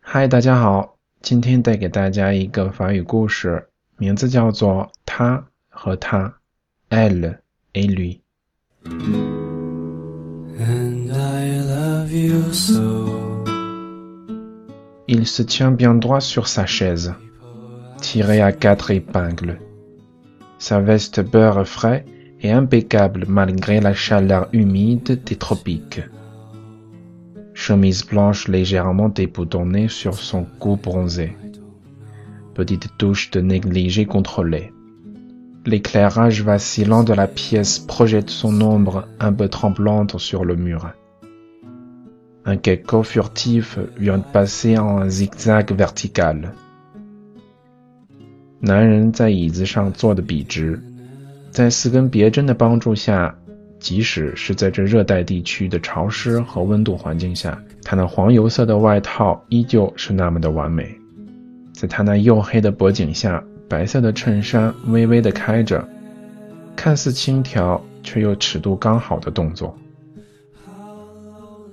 嗨，大家好，今天带给大家一个法语故事，名字叫做《他和他》，Elle et lui。Il se tient bien droit sur sa chaise, tiré à quatre épingles. Sa veste beurre frais et impeccable malgré la chaleur humide des tropiques. Chemise blanche légèrement déboutonnée sur son cou bronzé. Petite touche de négligé contrôlée. L'éclairage vacillant de la pièce projette son ombre un peu tremblante sur le mur. Un gecko furtif vient de passer en un zigzag vertical. 男人在椅子上坐得笔直，在四根别针的帮助下， 即使是在这热带地区的潮湿和温度环境下，他那黄油色的外套依旧是那么的完美。在他那黝黑的脖颈下，白色的衬衫微微的开着，看似轻佻却又尺度刚好的动作。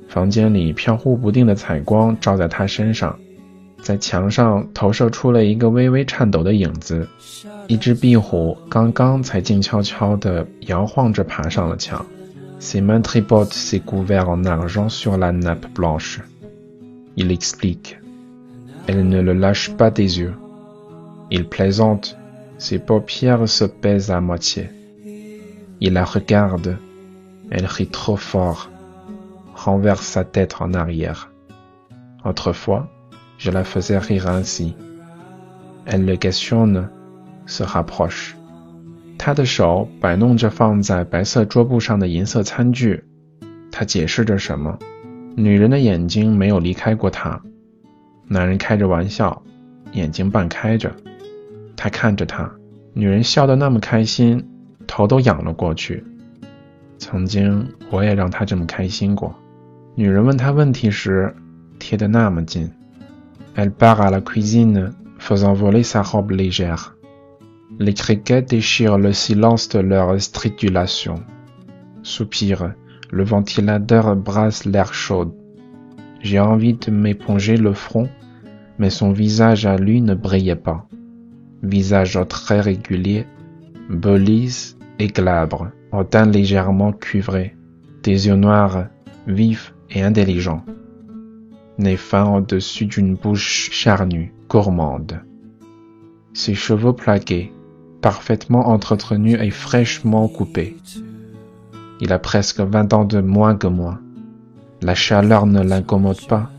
房间里飘忽不定的彩光照在他身上，在墙上投射出了一个微微颤抖的影子。一只壁虎刚刚才静悄悄地摇晃着爬上了墙。Ses mains tripotent ses couverts en argent sur la nappe blanche. Il explique. Elle ne le lâche pas des yeux. Il plaisante. Ses paupières se pèsent à moitié. Il la regarde. Elle rit trop fort renverse sa tête en arrière. Autrefois, je la faisais rire ainsi. Elle le questionne, se rapproche. 他的手摆弄着放在白色桌布上的银色餐具，他解释着什么。女人的眼睛没有离开过他。男人开着玩笑，眼睛半开着。他看着她，女人笑得那么开心，头都仰了过去。曾经我也让她这么开心过。女人问他问题时，贴得那么近。Elle part à la cuisine, faisant voler sa robe légère. Les criquets déchirent le silence de leur stridulation. Soupire, le ventilateur brasse l'air chaud. J'ai envie de m'éponger le front, mais son visage à lui ne brillait pas. Visage très régulier, beau lisse et glabre, au teint légèrement cuivré, des yeux noirs, vifs et intelligent, nez fin au-dessus d'une bouche charnue, gourmande. Ses cheveux plaqués, parfaitement entretenus et fraîchement coupés. Il a presque vingt ans de moins que moi. La chaleur ne l'incommode pas.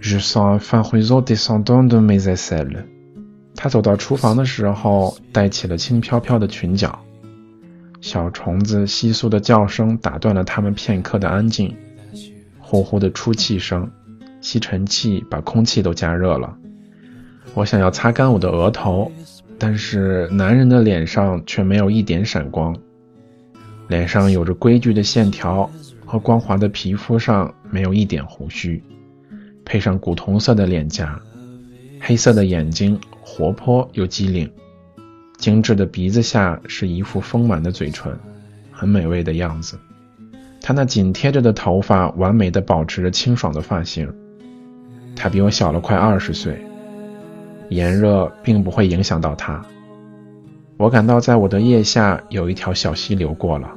Je sens un fin ruisseau descendant de mes aisselles. 他走到厨房的时候，带起了轻飘飘的裙角。小虫子窸窣的叫声打断了他们片刻的安静。呼呼的出气声， 吸尘器把空气都加热了。我想要擦干我的额头，但是男人的脸上却没有一点闪光。脸上有着规矩的线条和光滑的皮肤上没有一点胡须，配上古铜色的脸颊，黑色的眼睛活泼又机灵，精致的鼻子下是一副丰满的嘴唇，很美味的样子。他那紧贴着的头发，完美的保持着清爽的发型。他比我小了快二十岁，炎热并不会影响到他。我感到在我的腋下有一条小溪流过了。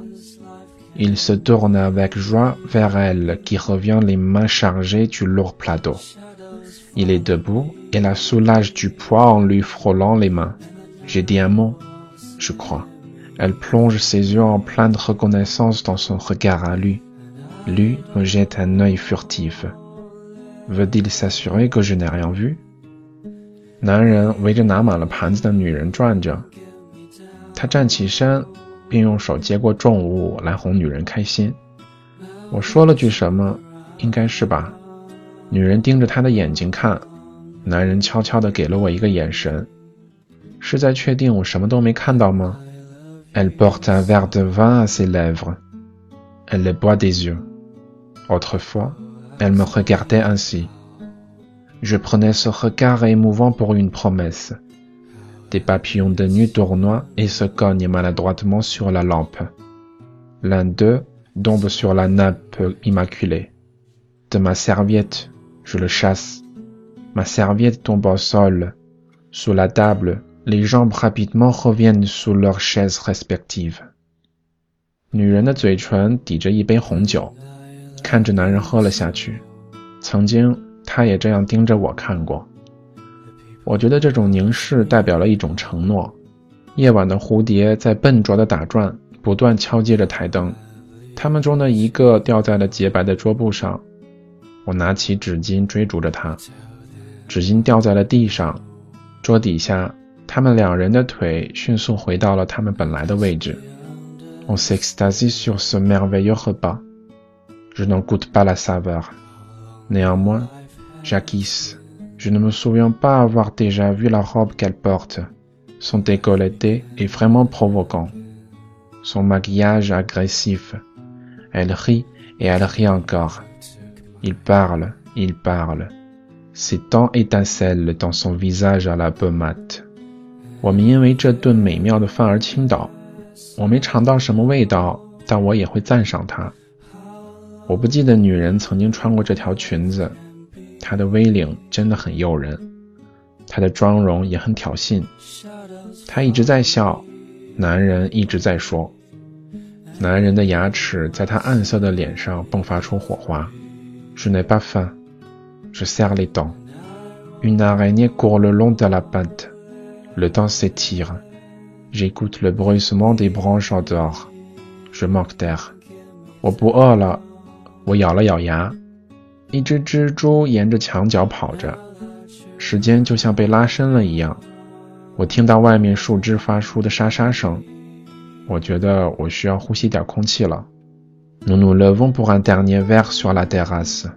Il se tourne avec joie vers elle qui revient les mains chargées du lourd plateau. Il est debout et la soulage du poids en lui frôlant les mains. J'ai dit un mot, je crois. Elle plonge ses yeux en pleine reconnaissance dans son regard à lui. Lui me jette un œil furtif. Veut-il s'assurer que je n'ai rien vu? 男人围着拿满了盘子的女人转着，他站起身，并用手接过重物来哄女人开心。我说了句什么？应该是吧。女人盯着他的眼睛看，男人悄悄地给了我一个眼神，是在确定我什么都没看到吗？Elle porte un verre de vin à ses lèvres. Elle le boit des yeux. Autrefois, elle me regardait ainsi. Je prenais ce regard émouvant pour une promesse. Des papillons de nuit tournoient et se cognent maladroitement sur la lampe. L'un d'eux tombe sur la nappe immaculée. De ma serviette, je le chasse. Ma serviette tombe au sol. Sous la table, les jambes rapidement reviennent sous leurs chaises respectives. 女人的嘴唇抵着一杯红酒， 看着男人喝了下去。曾经，他也这样盯着我看过。我觉得这种凝视代表了一种承诺。夜晚的蝴蝶在笨拙地打转，不断敲击着台灯。它们中的一个掉在了洁白的桌布上。我拿起纸巾追逐着它，纸巾掉在了地上。桌底下，他们两人的腿迅速回到了他们本来的位置。On s'extasie sur ce merveilleux repas. Je n'en goûte pas la saveur. Néanmoins, j'acquiesce. Je ne me souviens pas avoir déjà vu la robe qu'elle porte. Son décolleté est vraiment provoquant. Son maquillage agressif. Elle rit et elle rit encore. Il parle, il parle. Ses dents étincellent dans son visage à la peau mate. 我们因为这顿美妙的饭而倾倒。我没尝到什么味道，但我也会赞赏它。 我不记得女人曾经穿过这条裙子，她的 V 领真的很诱人，她的妆容也很挑衅。她一直在笑，男人一直在说。男人的牙齿在她暗色的脸上迸发出火花。Je n'ai pas faim. Je serre les dents. Une araignée court le long de la pente. Le temps s'étire. J'écoute le bruissement des branches en dehors. Je manque d'air. 我不饿了，我咬了咬牙。一只蜘蛛沿着墙角跑着，时间就像被拉伸了一样。我听到外面树枝发出的沙沙声，我觉得我需要呼吸点空气了。Nous nous levons pour un dernier verre sur la terrasse.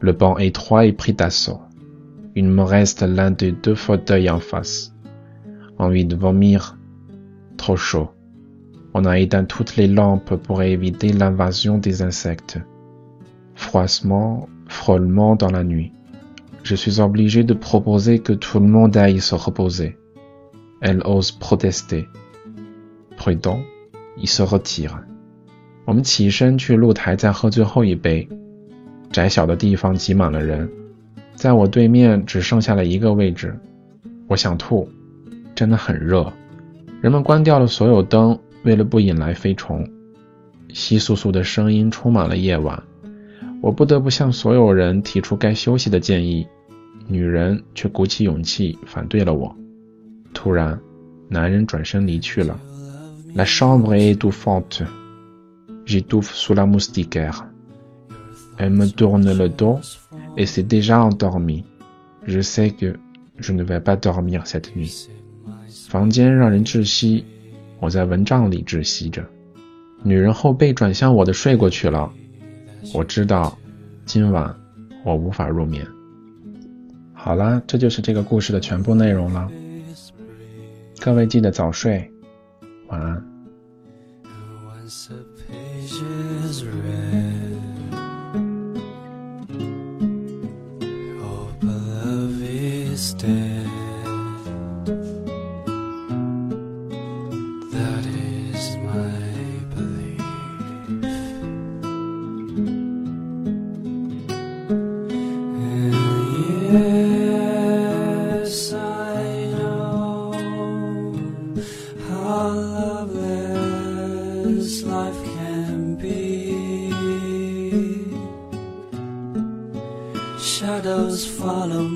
Le banc étroit est pris d'assaut. Il me reste l'un des deux fauteuils en face. Envie de vomir. Trop chaud. On a éteint toutes les lampes pour éviter l'invasion des insectes. Froissement, frôlement dans la nuit. Je suis obligé de proposer que tout le monde aille se reposer. Elle ose protester. Prudent, il se retire. 我们起身去露台，再喝最后一杯。窄小的地方挤满了人，在我对面只剩下了一个位置。我想吐，真的很热。人们关掉了所有灯，为了不引来飞虫。窸窣窣的声音充满了夜晚。我不得不向所有人提出该休息的建议，女人却鼓起勇气反对了我。突然，男人转身离去了。La chambre est étouffante. J'étouffe sous la moustiquaire. Elle me tourne le dos et s'est déjà endormie. Je sais que je ne vais pas dormir cette nuit. 房间让人窒息，我在蚊帐里窒息着。女人后背转向我的睡过去了。我知道，今晚我无法入眠。好啦，这就是这个故事的全部内容了。各位记得早睡，晚安。Follow